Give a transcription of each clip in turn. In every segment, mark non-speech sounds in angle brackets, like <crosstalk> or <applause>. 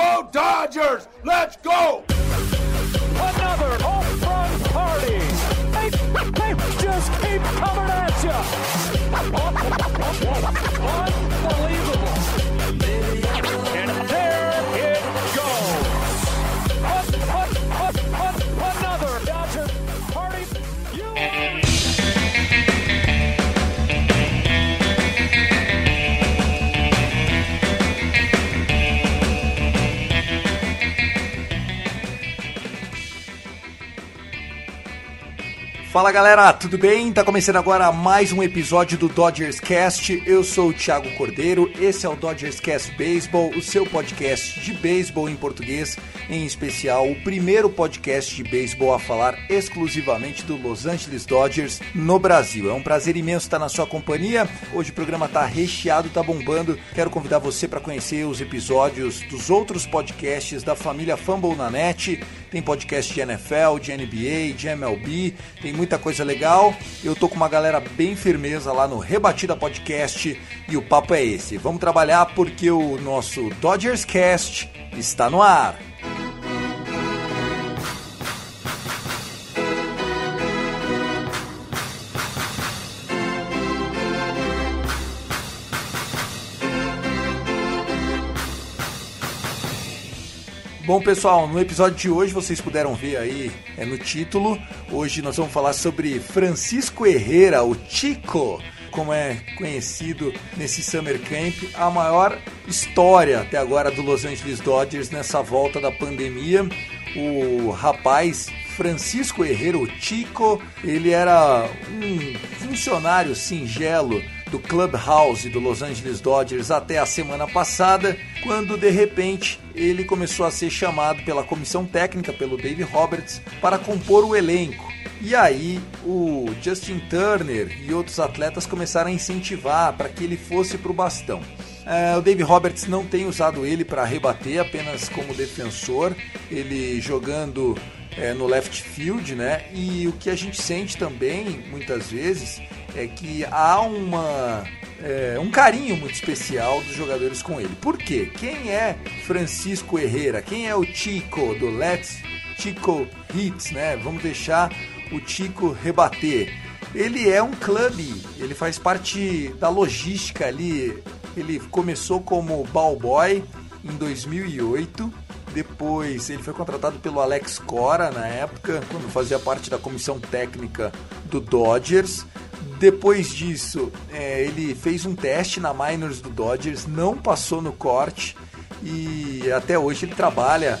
Go, Dodgers! Let's go! Fala galera, tudo bem? Tá começando agora mais um episódio do Dodgers Cast. Eu sou o Thiago Cordeiro, esse é o Dodgers Cast Baseball, o seu podcast de beisebol em português, em especial o primeiro podcast de beisebol a falar exclusivamente do Los Angeles Dodgers no Brasil. É um prazer imenso estar na sua companhia. Hoje o programa tá recheado, tá bombando. Quero convidar você para conhecer os episódios dos outros podcasts da família Fumble na Net. Tem podcast de NFL, de NBA, de MLB, tem muita coisa legal. Eu tô com uma galera bem firmeza lá no Rebatida Podcast e o papo é esse. Vamos trabalhar porque o nosso Dodgers Cast está no ar. Bom, pessoal, no episódio de hoje vocês puderam ver aí é no título. Hoje nós vamos falar sobre Francisco Herrera, o Chico, como é conhecido nesse Summer Camp, a maior história até agora do Los Angeles Dodgers nessa volta da pandemia. O rapaz Francisco Herrera, o Chico, ele era um funcionário singelo do Clubhouse do Los Angeles Dodgers até a semana passada, quando de repente ele começou a ser chamado pela comissão técnica, pelo Dave Roberts, para compor o elenco. E aí o Justin Turner e outros atletas começaram a incentivar para que ele fosse para o bastão. É, o Dave Roberts não tem usado ele para rebater, apenas como defensor, ele jogando é, no left field, né? E o que a gente sente também, muitas vezes, é que há uma, é, um carinho muito especial dos jogadores com ele. Por quê? Quem é Francisco Herrera? Quem é o Chico do Let's Chico Hits, né? Vamos deixar o Chico rebater. Ele é um clube, ele faz parte da logística ali. Ele começou como ball boy em 2008 depois ele foi contratado pelo Alex Cora na época, quando fazia parte da comissão técnica do Dodgers. Depois disso, é, ele fez um teste na Minors do Dodgers, não passou no corte e até hoje ele trabalha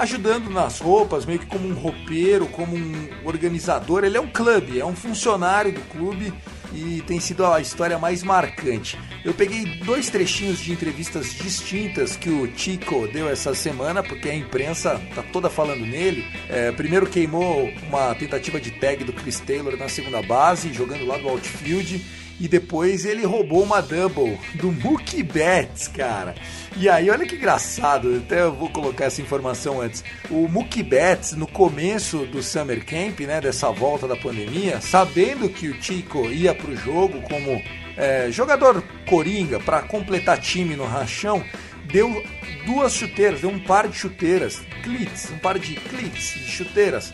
ajudando nas roupas, meio que como um roupeiro, como um organizador. Ele é um clube, é um funcionário do clube e tem sido a história mais marcante. Eu peguei dois trechinhos de entrevistas distintas que o Chico deu essa semana, porque a imprensa tá toda falando nele. É, primeiro queimou uma tentativa de tag do Chris Taylor na segunda base, jogando lá do outfield. E depois ele roubou uma double do Mookie Betts, cara. E aí, olha que engraçado, até eu vou colocar essa informação antes. O Mookie Betts, no começo do Summer Camp, né, dessa volta da pandemia, sabendo que o Chico ia pro jogo como é, jogador coringa para completar time no rachão, deu duas chuteiras, deu um par de chuteiras, clits, um par de clits de chuteiras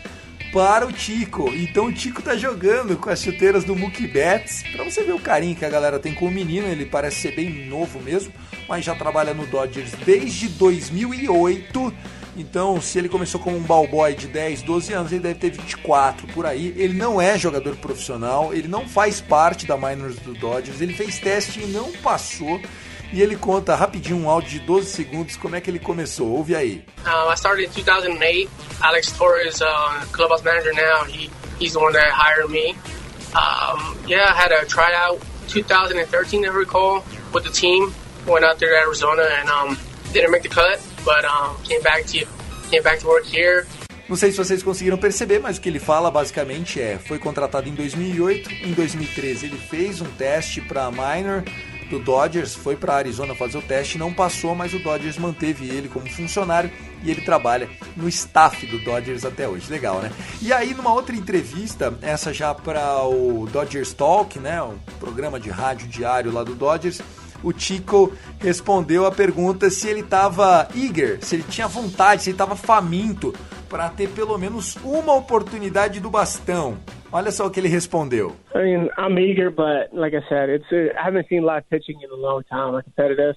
para o Tico. Então o Tico tá jogando com as chuteiras do Mookie Betts. Para você ver o carinho que a galera tem com o menino, ele parece ser bem novo mesmo, mas já trabalha no Dodgers desde 2008. Então, se ele começou como um ball boy de 10, 12 anos, ele deve ter 24 por aí. Ele não é jogador profissional, ele não faz parte da minors do Dodgers, ele fez teste e não passou. E ele conta rapidinho um áudio de 12 segundos como é que ele começou. Ouve aí. Um, I started in 2008. Alex Torres, uh, clubhouse manager now, he, he's the one that hired me. Um, yeah, I had a tryout 2013, I recall, with the team. went out there to Arizona and um, didn't make the cut, but um, came back to came back to work here. Não sei se vocês conseguiram perceber, mas o que ele fala basicamente é: foi contratado em 2008, em 2013 ele fez um teste para minor do Dodgers, foi para Arizona fazer o teste, não passou, mas o Dodgers manteve ele como funcionário e ele trabalha no staff do Dodgers até hoje. Legal, né? E aí, numa outra entrevista, essa já para o Dodgers Talk, né, um programa de rádio diário lá do Dodgers, o Chico respondeu a pergunta se ele estava eager, se ele tinha vontade, se ele estava faminto para ter pelo menos uma oportunidade do bastão. Olha só o que ele respondeu. I mean, I'm eager, but like I said, it's a, I haven't seen live pitching in a long time, like competitive.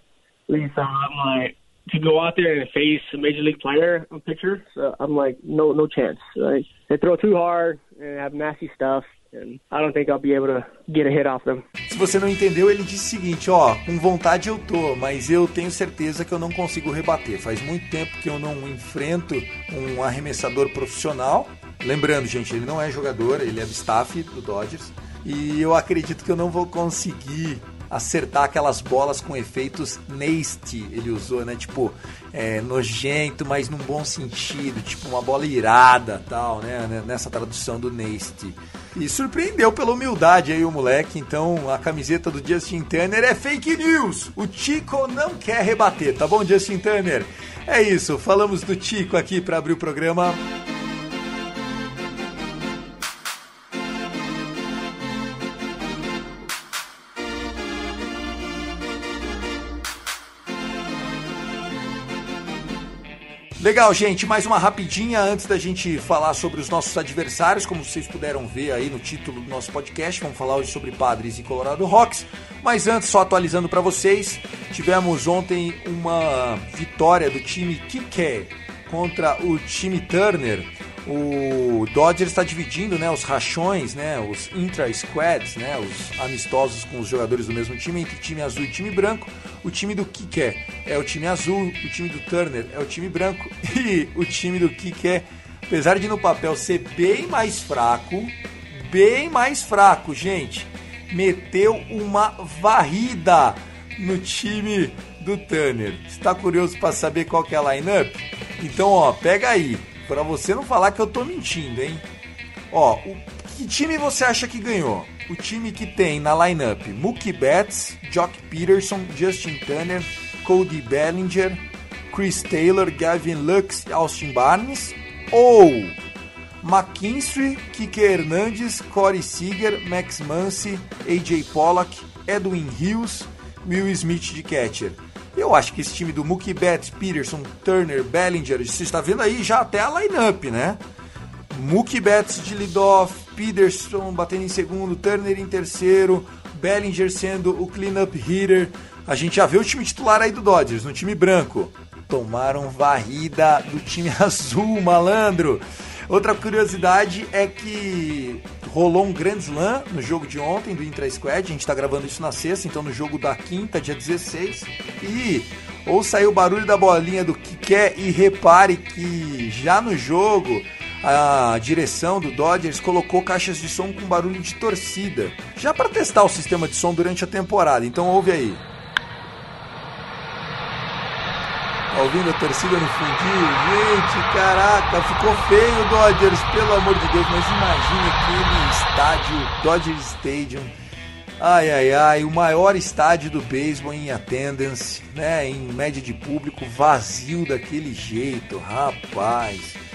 So I'm like to go out there and face a major league player pitcher. So I'm like, no, no chance. Like they throw too hard and have nasty stuff. And I don't think I'll be able to get a hit off them. Se você não entendeu, ele disse o seguinte, ó, com vontade eu tô, mas eu tenho certeza que eu não consigo rebater. Faz muito tempo que eu não enfrento um arremessador profissional Lembrando, gente, ele não é jogador, ele é do staff do Dodgers. E eu acredito que eu não vou conseguir acertar aquelas bolas com efeitos nasty, ele usou, né? Tipo, é, nojento, mas num bom sentido, tipo uma bola irada, tal, né? Nessa tradução do nasty. E surpreendeu pela humildade aí o moleque, então a camiseta do Justin Turner é fake news. O Chico não quer rebater, tá bom, Justin Turner? É isso, falamos do Chico aqui para abrir o programa. Legal, gente, mais uma rapidinha antes da gente falar sobre os nossos adversários, como vocês puderam ver aí no título do nosso podcast, vamos falar hoje sobre Padres e Colorado Rocks. Mas antes, só atualizando para vocês, tivemos ontem uma vitória do time Kike contra o time Turner o Dodgers está dividindo né, os rachões, né, os intra-squads, né, os amistosos com os jogadores do mesmo time, entre time azul e time branco. O time do Kike é o time azul, o time do Turner é o time branco <laughs> e o time do Kike, apesar de no papel ser bem mais fraco, bem mais fraco, gente, meteu uma varrida no time do Turner. Está curioso para saber qual que é a lineup? Então, ó, pega aí. Para você não falar que eu tô mentindo, hein? Ó, o, que time você acha que ganhou? O time que tem na lineup Mookie Betts, Jock Peterson, Justin Turner, Cody Bellinger, Chris Taylor, Gavin Lux e Austin Barnes? Ou McKinstry, Kike Hernandez, Corey Seager, Max Muncy, AJ Pollock, Edwin Hills, Will Smith de catcher? Eu acho que esse time do Mookie Betts, Peterson, Turner, Bellinger, você está vendo aí já até a lineup, né? Mookie Betts de leadoff, Peterson batendo em segundo, Turner em terceiro, Bellinger sendo o cleanup hitter. A gente já vê o time titular aí do Dodgers, no time branco. Tomaram varrida do time <laughs> azul, malandro. Outra curiosidade é que rolou um Grand Slam no jogo de ontem do Intra Squad. A gente está gravando isso na sexta, então no jogo da quinta, dia 16. E ou saiu o barulho da bolinha do que quer e repare que já no jogo a direção do Dodgers colocou caixas de som com barulho de torcida, já para testar o sistema de som durante a temporada. Então ouve aí. Tá ouvindo a torcida no fundinho? Gente, caraca, ficou feio o Dodgers, pelo amor de Deus, mas imagine aquele estádio, Dodger Stadium. Ai, ai, ai, o maior estádio do beisebol em attendance, né, em média de público, vazio daquele jeito, rapaz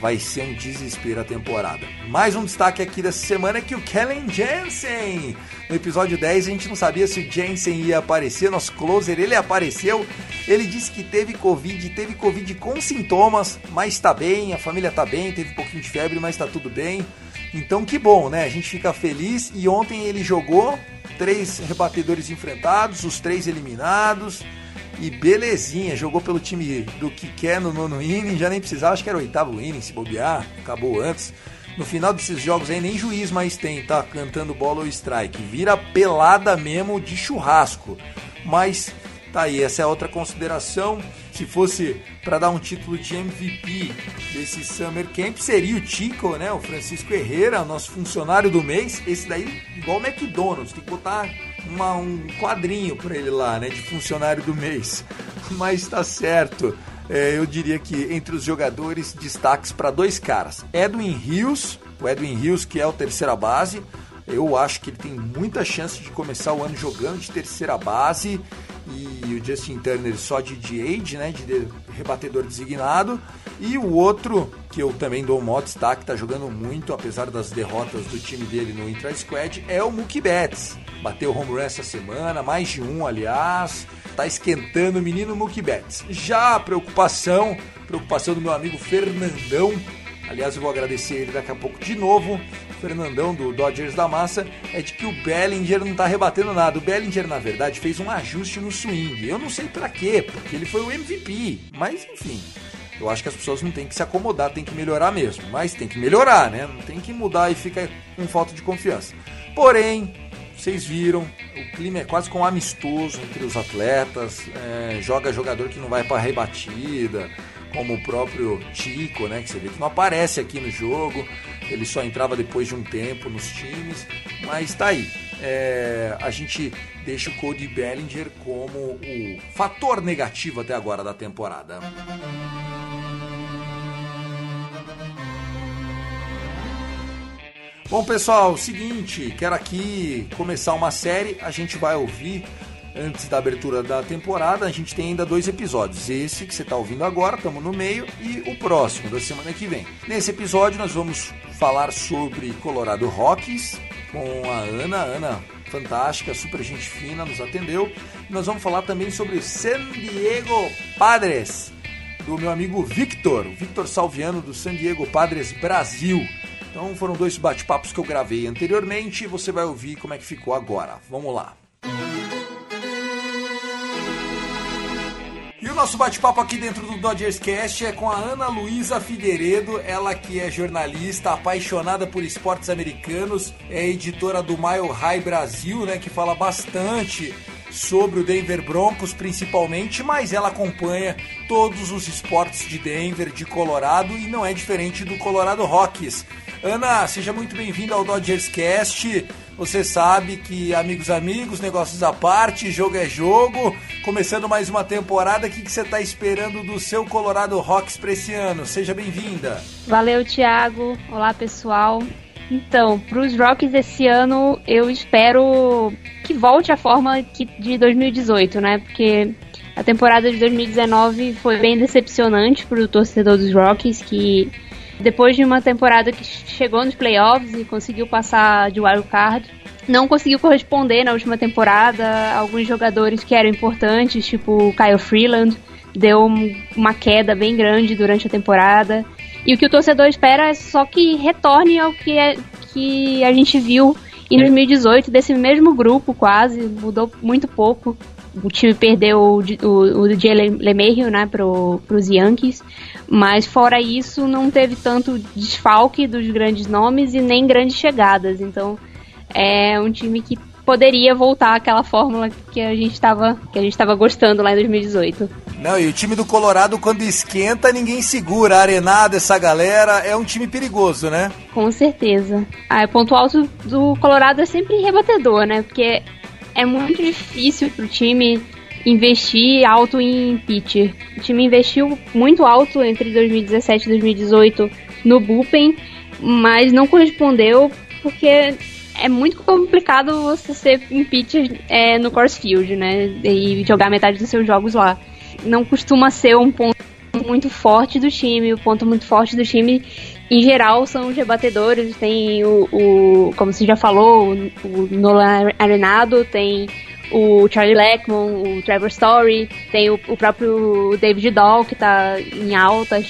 vai ser um desespero a temporada. Mais um destaque aqui dessa semana é que o Kellen Jensen, no episódio 10 a gente não sabia se o Jensen ia aparecer, nosso closer, ele apareceu, ele disse que teve Covid, teve Covid com sintomas, mas está bem, a família está bem, teve um pouquinho de febre, mas está tudo bem. Então que bom, né? A gente fica feliz e ontem ele jogou, três rebatedores enfrentados, os três eliminados, e belezinha, jogou pelo time do que quer no nono inning, já nem precisava, acho que era o oitavo inning, se bobear, acabou antes. No final desses jogos aí nem juiz mais tem, tá cantando bola ou strike. Vira pelada mesmo de churrasco. Mas tá aí, essa é outra consideração. Se fosse para dar um título de MVP desse Summer Camp, seria o Chico, né? O Francisco Herrera, nosso funcionário do mês. Esse daí, igual o McDonald's, tem que botar uma, um quadrinho para ele lá, né, de funcionário do mês. <laughs> Mas está certo. É, eu diria que entre os jogadores, destaques para dois caras: Edwin Rios, o Edwin Rios, que é o terceira base. Eu acho que ele tem muita chance de começar o ano jogando de terceira base e o Justin Turner só de DH, né, de rebatedor designado. E o outro, que eu também dou um modo destaque, tá jogando muito, apesar das derrotas do time dele no intra-squad, é o Mookie Betts. Bateu home run essa semana, mais de um, aliás. Tá esquentando o menino Mookie Betts. Já a preocupação, preocupação do meu amigo Fernandão, aliás eu vou agradecer ele daqui a pouco de novo, Fernandão do Dodgers da Massa, é de que o Bellinger não tá rebatendo nada. O Bellinger, na verdade, fez um ajuste no swing. Eu não sei para quê, porque ele foi o MVP, mas enfim. Eu acho que as pessoas não têm que se acomodar, tem que melhorar mesmo. Mas tem que melhorar, né? Não tem que mudar e ficar com falta de confiança. Porém, vocês viram, o clima é quase como amistoso entre os atletas. É, joga jogador que não vai para rebatida, como o próprio Tico, né? Que você vê que não aparece aqui no jogo. Ele só entrava depois de um tempo nos times. Mas tá aí. É, a gente deixa o Cody Bellinger como o fator negativo até agora da temporada. Bom, pessoal, seguinte, quero aqui começar uma série. A gente vai ouvir antes da abertura da temporada. A gente tem ainda dois episódios. Esse que você está ouvindo agora, estamos no meio, e o próximo da semana que vem. Nesse episódio, nós vamos falar sobre Colorado Rockies com a Ana. Ana, fantástica, super gente fina, nos atendeu. Nós vamos falar também sobre San Diego Padres, do meu amigo Victor, Victor Salviano do San Diego Padres Brasil. Então foram dois bate-papos que eu gravei anteriormente e você vai ouvir como é que ficou agora. Vamos lá. E o nosso bate-papo aqui dentro do Dodgers Cast é com a Ana Luísa Figueiredo, ela que é jornalista, apaixonada por esportes americanos, é editora do Mile High Brasil, né, que fala bastante sobre o Denver Broncos principalmente, mas ela acompanha todos os esportes de Denver, de Colorado e não é diferente do Colorado Rockies. Ana, seja muito bem-vinda ao Dodgers Cast. Você sabe que, amigos, amigos, negócios à parte, jogo é jogo. Começando mais uma temporada, o que, que você está esperando do seu Colorado Rocks para esse ano? Seja bem-vinda. Valeu, Thiago. Olá, pessoal. Então, para os Rocks esse ano, eu espero que volte a forma de 2018, né? Porque a temporada de 2019 foi bem decepcionante para o torcedor dos Rockies, que depois de uma temporada que chegou nos playoffs e conseguiu passar de wild card, não conseguiu corresponder na última temporada. Alguns jogadores que eram importantes, tipo o Kyle Freeland, deu uma queda bem grande durante a temporada. E o que o torcedor espera é só que retorne ao que, é, que a gente viu em 2018, desse mesmo grupo quase, mudou muito pouco. O time perdeu o, o, o DJ LeMahieu, né, pro, pros Yankees. Mas fora isso, não teve tanto desfalque dos grandes nomes e nem grandes chegadas. Então é um time que poderia voltar àquela fórmula que a gente estava que a gente estava gostando lá em 2018. Não, e o time do Colorado quando esquenta, ninguém segura. A arenada essa galera é um time perigoso, né? Com certeza. Ah, o ponto alto do Colorado é sempre rebatedor, né? Porque é muito difícil pro time investir alto em pitcher. O time investiu muito alto entre 2017 e 2018 no bullpen, mas não correspondeu porque é muito complicado você ser um pitcher é, no course field, né? E jogar metade dos seus jogos lá. Não costuma ser um ponto muito forte do time. O ponto muito forte do time, em geral, são os rebatedores. Tem o, o como você já falou, o, o Nolan Arenado, tem o Charlie Leckman, o Trevor Story, tem o, o próprio David Dahl, que tá em alta,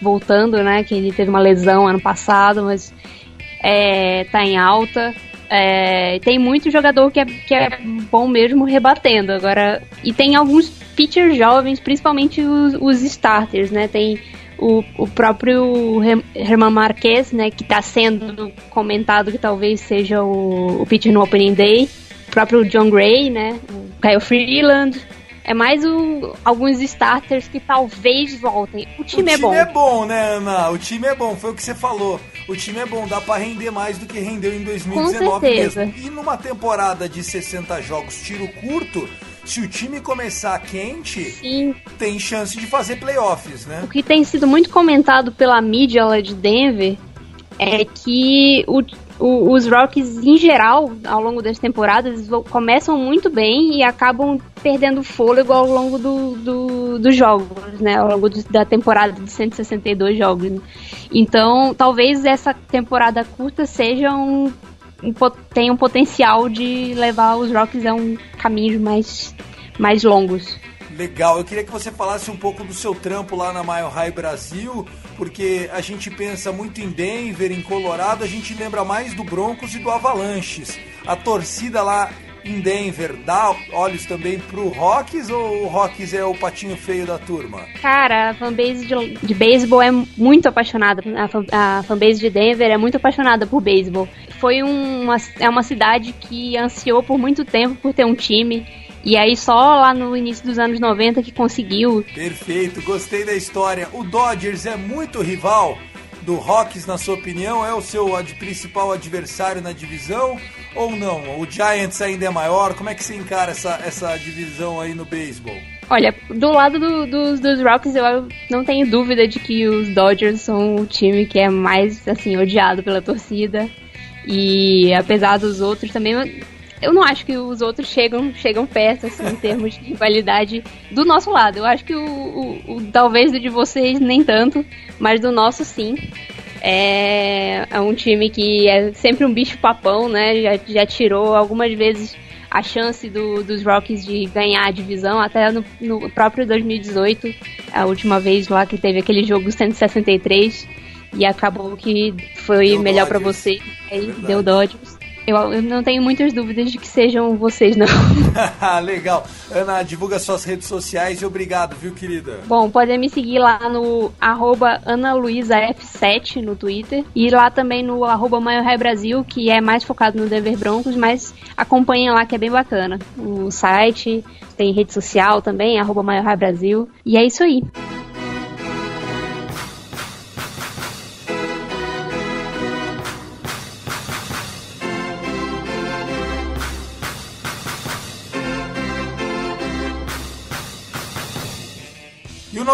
voltando, né? Que ele teve uma lesão ano passado, mas é, tá em alta. É, tem muito jogador que é, que é bom mesmo rebatendo. Agora, e tem alguns pitchers jovens, principalmente os, os starters, né? Tem o, o próprio Herman Marquez, né? Que está sendo comentado que talvez seja o, o pitcher no Opening Day próprio John Gray, né? O Kyle Freeland. É mais o, alguns starters que talvez voltem. O time, o é bom. O time é bom, né, Ana? O time é bom, foi o que você falou. O time é bom, dá para render mais do que rendeu em 2019 mesmo. E numa temporada de 60 jogos tiro curto, se o time começar quente, Sim. tem chance de fazer playoffs, né? O que tem sido muito comentado pela mídia lá de Denver é que o, o, os Rockies, em geral, ao longo das temporadas, começam muito bem e acabam perdendo fôlego ao longo do, do, dos jogos, né? Ao longo do, da temporada de 162 jogos. Então, talvez essa temporada curta seja um, um, tem um potencial de levar os Rockies a um caminho mais, mais longos. Legal, eu queria que você falasse um pouco do seu trampo lá na Mile High Brasil, porque a gente pensa muito em Denver, em Colorado, a gente lembra mais do Broncos e do Avalanches. A torcida lá em Denver dá olhos também pro Rockies ou o Rockies é o patinho feio da turma? Cara, a fanbase de, de beisebol é muito apaixonada. A, a fanbase de Denver é muito apaixonada por beisebol. Foi uma, é uma cidade que ansiou por muito tempo por ter um time. E aí só lá no início dos anos 90 que conseguiu. Perfeito, gostei da história. O Dodgers é muito rival do Rockies, na sua opinião? É o seu principal adversário na divisão ou não? O Giants ainda é maior? Como é que você encara essa, essa divisão aí no beisebol? Olha, do lado do, do, dos Rockies, eu não tenho dúvida de que os Dodgers são o time que é mais, assim, odiado pela torcida. E apesar dos outros também, eu não acho que os outros chegam, chegam perto, assim, em termos de rivalidade do nosso lado. Eu acho que o, o, o talvez o de vocês nem tanto, mas do nosso sim. É, é um time que é sempre um bicho papão, né? Já, já tirou algumas vezes a chance do, dos Rockies de ganhar a divisão, até no, no, próprio 2018, a última vez lá que teve aquele jogo 163, e acabou que foi deu melhor para você, é deu Dodgers. Eu, eu, não tenho muitas dúvidas de que sejam vocês, não. <laughs> <laughs> Legal. Ana, divulga suas redes sociais e obrigado, viu, querida? Bom, podem me seguir lá no arroba AnaLuisaF7 no Twitter e lá também no arroba Brasil, que é mais focado no Denver Broncos, mas acompanhem lá que é bem bacana. O site, tem rede social também, arroba Brasil. E é isso aí.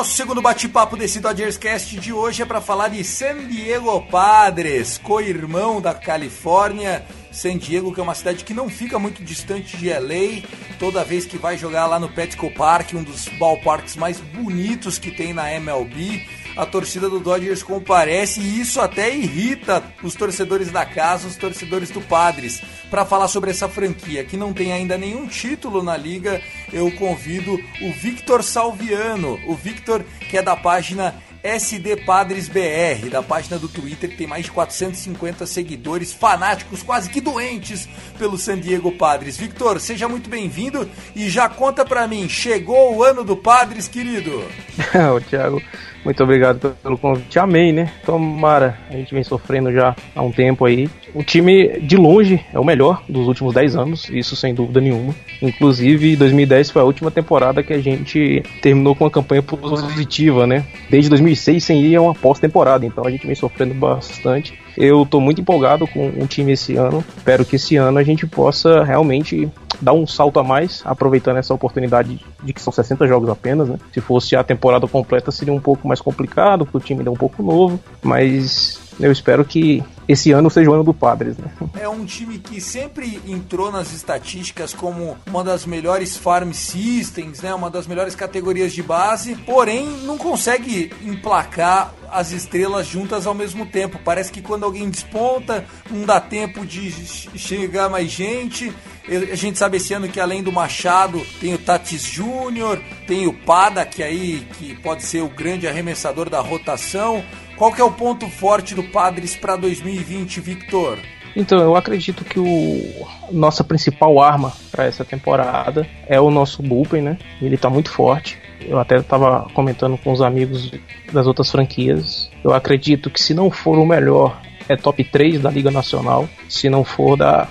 Nosso segundo bate-papo desse Dodgers Cast de hoje é para falar de San Diego Padres, co-irmão da Califórnia. San Diego, que é uma cidade que não fica muito distante de LA. Toda vez que vai jogar lá no Petco Park, um dos ballparks mais bonitos que tem na MLB a torcida do Dodgers comparece e isso até irrita os torcedores da casa, os torcedores do Padres. Para falar sobre essa franquia que não tem ainda nenhum título na liga, eu convido o Victor Salviano, o Victor que é da página SD Padres BR, da página do Twitter que tem mais de 450 seguidores fanáticos, quase que doentes pelo San Diego Padres. Victor, seja muito bem-vindo e já conta pra mim, chegou o ano do Padres, querido? <laughs> o Thiago, muito obrigado pelo convite. Amei, né? Tomara, a gente vem sofrendo já há um tempo aí. O time, de longe, é o melhor dos últimos 10 anos, isso sem dúvida nenhuma. Inclusive, 2010 foi a última temporada que a gente terminou com uma campanha positiva, né? Desde 2006 sem ir a uma pós-temporada, então a gente vem sofrendo bastante. Eu tô muito empolgado com o time esse ano. Espero que esse ano a gente possa realmente dar um salto a mais, aproveitando essa oportunidade de que são 60 jogos apenas, né? Se fosse a temporada completa seria um pouco mais complicado, porque o time é um pouco novo, mas eu espero que esse ano seja o ano do Padres, né? É um time que sempre entrou nas estatísticas como uma das melhores farm systems, né? Uma das melhores categorias de base, porém não consegue emplacar as estrelas juntas ao mesmo tempo. Parece que quando alguém desponta, não dá tempo de chegar mais gente. A gente sabe esse ano que além do Machado tem o Tatis Júnior, tem o Pada, que aí que pode ser o grande arremessador da rotação. Qual que é o ponto forte do Padres para 2020, Victor? Então, eu acredito que o nossa principal arma para essa temporada é o nosso bullpen, né? Ele está muito forte. Eu até estava comentando com os amigos das outras franquias. Eu acredito que se não for o melhor, é top 3 da Liga Nacional. Se não for da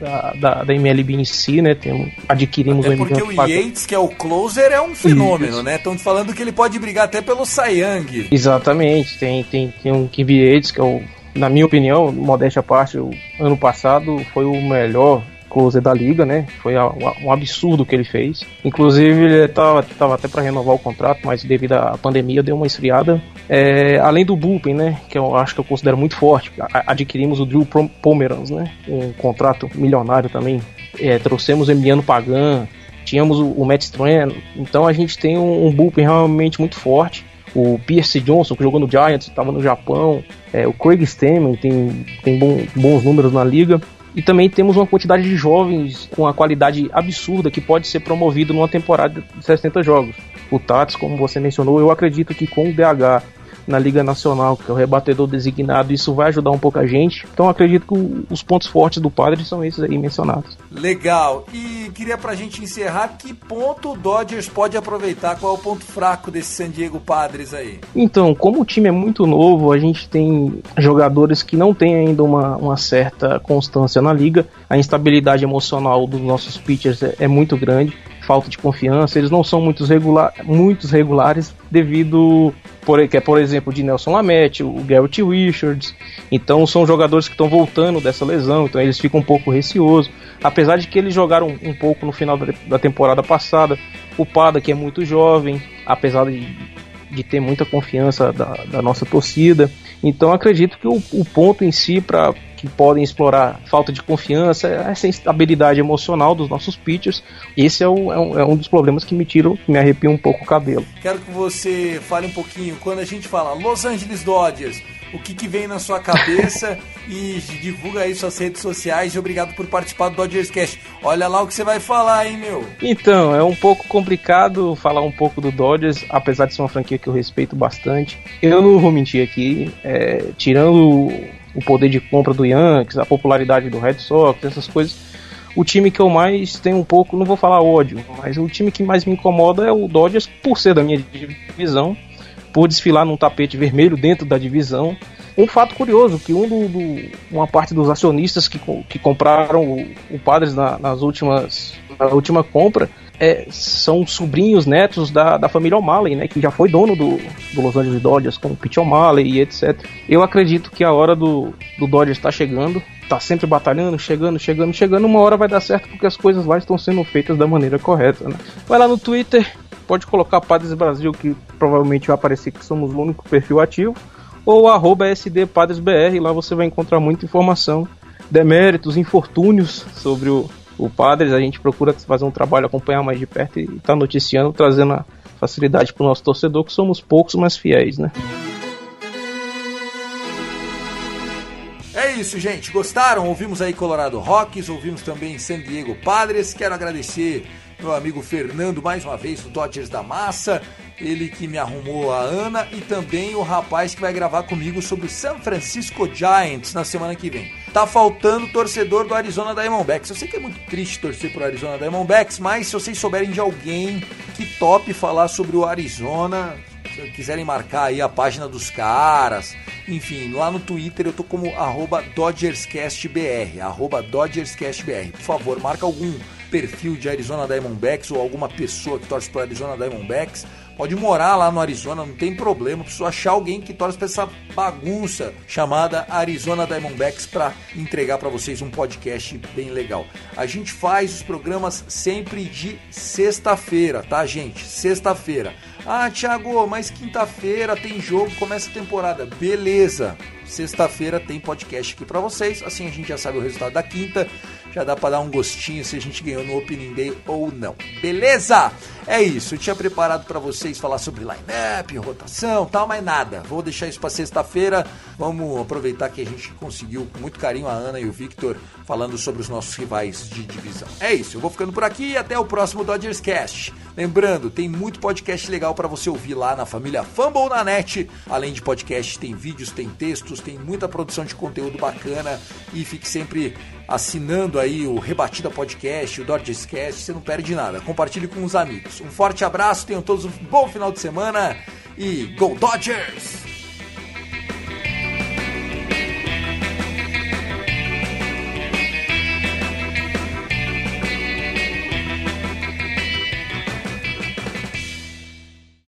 da, da, da, MLB em si, né? Tem, adquirimos até porque o Yates, que é o closer, é um fenômeno, Isso. né? Estão falando que ele pode brigar até pelo Young. Exatamente, tem, tem, tem um Kim Yates, que é o Na minha opinião, modéstia à parte, o ano passado foi o melhor closer da liga, né? Foi um absurdo que ele fez. Inclusive, ele estava tava até para renovar o contrato, mas devido à pandemia deu uma esfriada. É, além do bullpen, né? Que eu acho que eu considero muito forte. Adquirimos o Drew Pomeranz, né? Um contrato milionário também. É, trouxemos o Emiliano Pagan, tínhamos o, o Matt Stran. Então a gente tem um, um bullpen realmente muito forte o Pierce Johnson, que jogou no Giants, estava no Japão, é, o Craig Stammen tem, tem bom, bons números na liga. E também temos uma quantidade de jovens com a qualidade absurda que pode ser promovido numa temporada de 60 jogos. O Tats, como você mencionou, eu acredito que com o DH na Liga Nacional, que é o rebatedor designado, isso vai ajudar um pouco a gente. Então acredito que os pontos fortes do Padres são esses aí mencionados. Legal. E queria pra gente encerrar, que ponto o Dodgers pode aproveitar? Qual é o ponto fraco desse San Diego Padres aí? Então, como o time é muito novo, a gente tem jogadores que não têm ainda uma, uma certa constância na liga. A instabilidade emocional dos nossos pitchers é, é muito grande falta de confiança, eles não são muitos, regular, muitos regulares devido, por, que é por exemplo de Nelson Lamette, o Garrett Richards, então são jogadores que estão voltando dessa lesão, então eles ficam um pouco receosos, apesar de que eles jogaram um pouco no final da, da temporada passada, o Pada que é muito jovem, apesar de, de ter muita confiança da, da nossa torcida, então acredito que o, o ponto em si para que podem explorar falta de confiança, essa instabilidade emocional dos nossos pitchers. Esse é, o, é, um, é um dos problemas que me tiram, que me arrepia um pouco o cabelo. Quero que você fale um pouquinho, quando a gente fala Los Angeles Dodgers, o que, que vem na sua cabeça <laughs> e divulga aí suas redes sociais e obrigado por participar do Dodgers Cast. Olha lá o que você vai falar, hein, meu? Então, é um pouco complicado falar um pouco do Dodgers, apesar de ser uma franquia que eu respeito bastante. Eu não vou mentir aqui, é, tirando o poder de compra do Yankees, a popularidade do Red Sox, essas coisas. O time que eu mais tenho um pouco, não vou falar ódio, mas o time que mais me incomoda é o Dodgers por ser da minha divisão, por desfilar num tapete vermelho dentro da divisão. Um fato curioso, que um do, do uma parte dos acionistas que, que compraram o, o Padres na, nas últimas, na última compra é, são sobrinhos netos da, da família O'Malley, né, que já foi dono do, do Los Angeles Dodgers, como Pete O'Malley e etc. Eu acredito que a hora do, do Dodgers está chegando, tá sempre batalhando, chegando, chegando, chegando, uma hora vai dar certo porque as coisas lá estão sendo feitas da maneira correta. Né? Vai lá no Twitter, pode colocar Padres Brasil, que provavelmente vai aparecer que somos o único perfil ativo, ou arroba SDPadresBR, lá você vai encontrar muita informação, deméritos, infortúnios sobre o, o Padres, a gente procura fazer um trabalho, acompanhar mais de perto e tá noticiando, trazendo a facilidade para o nosso torcedor, que somos poucos, mas fiéis, né? É isso, gente. Gostaram? Ouvimos aí Colorado Rockies, ouvimos também San Diego Padres. Quero agradecer meu amigo Fernando mais uma vez do Dodgers da Massa ele que me arrumou a Ana e também o rapaz que vai gravar comigo sobre o San Francisco Giants na semana que vem. Tá faltando torcedor do Arizona Diamondbacks. Eu sei que é muito triste torcer pro Arizona Diamondbacks, mas se vocês souberem de alguém que tope falar sobre o Arizona, se quiserem marcar aí a página dos caras, enfim, lá no Twitter eu tô como arroba DodgersCastBR, arroba DodgersCastBR. Por favor, marca algum perfil de Arizona Diamondbacks ou alguma pessoa que torce pro Arizona Diamondbacks Pode morar lá no Arizona, não tem problema. Preciso achar alguém que torce para essa bagunça chamada Arizona Diamondbacks para entregar para vocês um podcast bem legal. A gente faz os programas sempre de sexta-feira, tá, gente? Sexta-feira. Ah, Thiago, mas quinta-feira tem jogo, começa a temporada. Beleza. Sexta-feira tem podcast aqui para vocês. Assim a gente já sabe o resultado da quinta já dá para dar um gostinho se a gente ganhou no Opening Day ou não. Beleza? É isso. Eu tinha preparado para vocês falar sobre line-up, rotação, tal, mas nada. Vou deixar isso para sexta-feira. Vamos aproveitar que a gente conseguiu com muito carinho a Ana e o Victor falando sobre os nossos rivais de divisão. É isso. Eu vou ficando por aqui e até o próximo Dodgers Cast. Lembrando, tem muito podcast legal para você ouvir lá na família Fumble na net. Além de podcast, tem vídeos, tem textos, tem muita produção de conteúdo bacana e fique sempre assinando aí o Rebatida Podcast, o Dodgers Cast, você não perde nada. Compartilhe com os amigos. Um forte abraço, tenham todos um bom final de semana e Go Dodgers!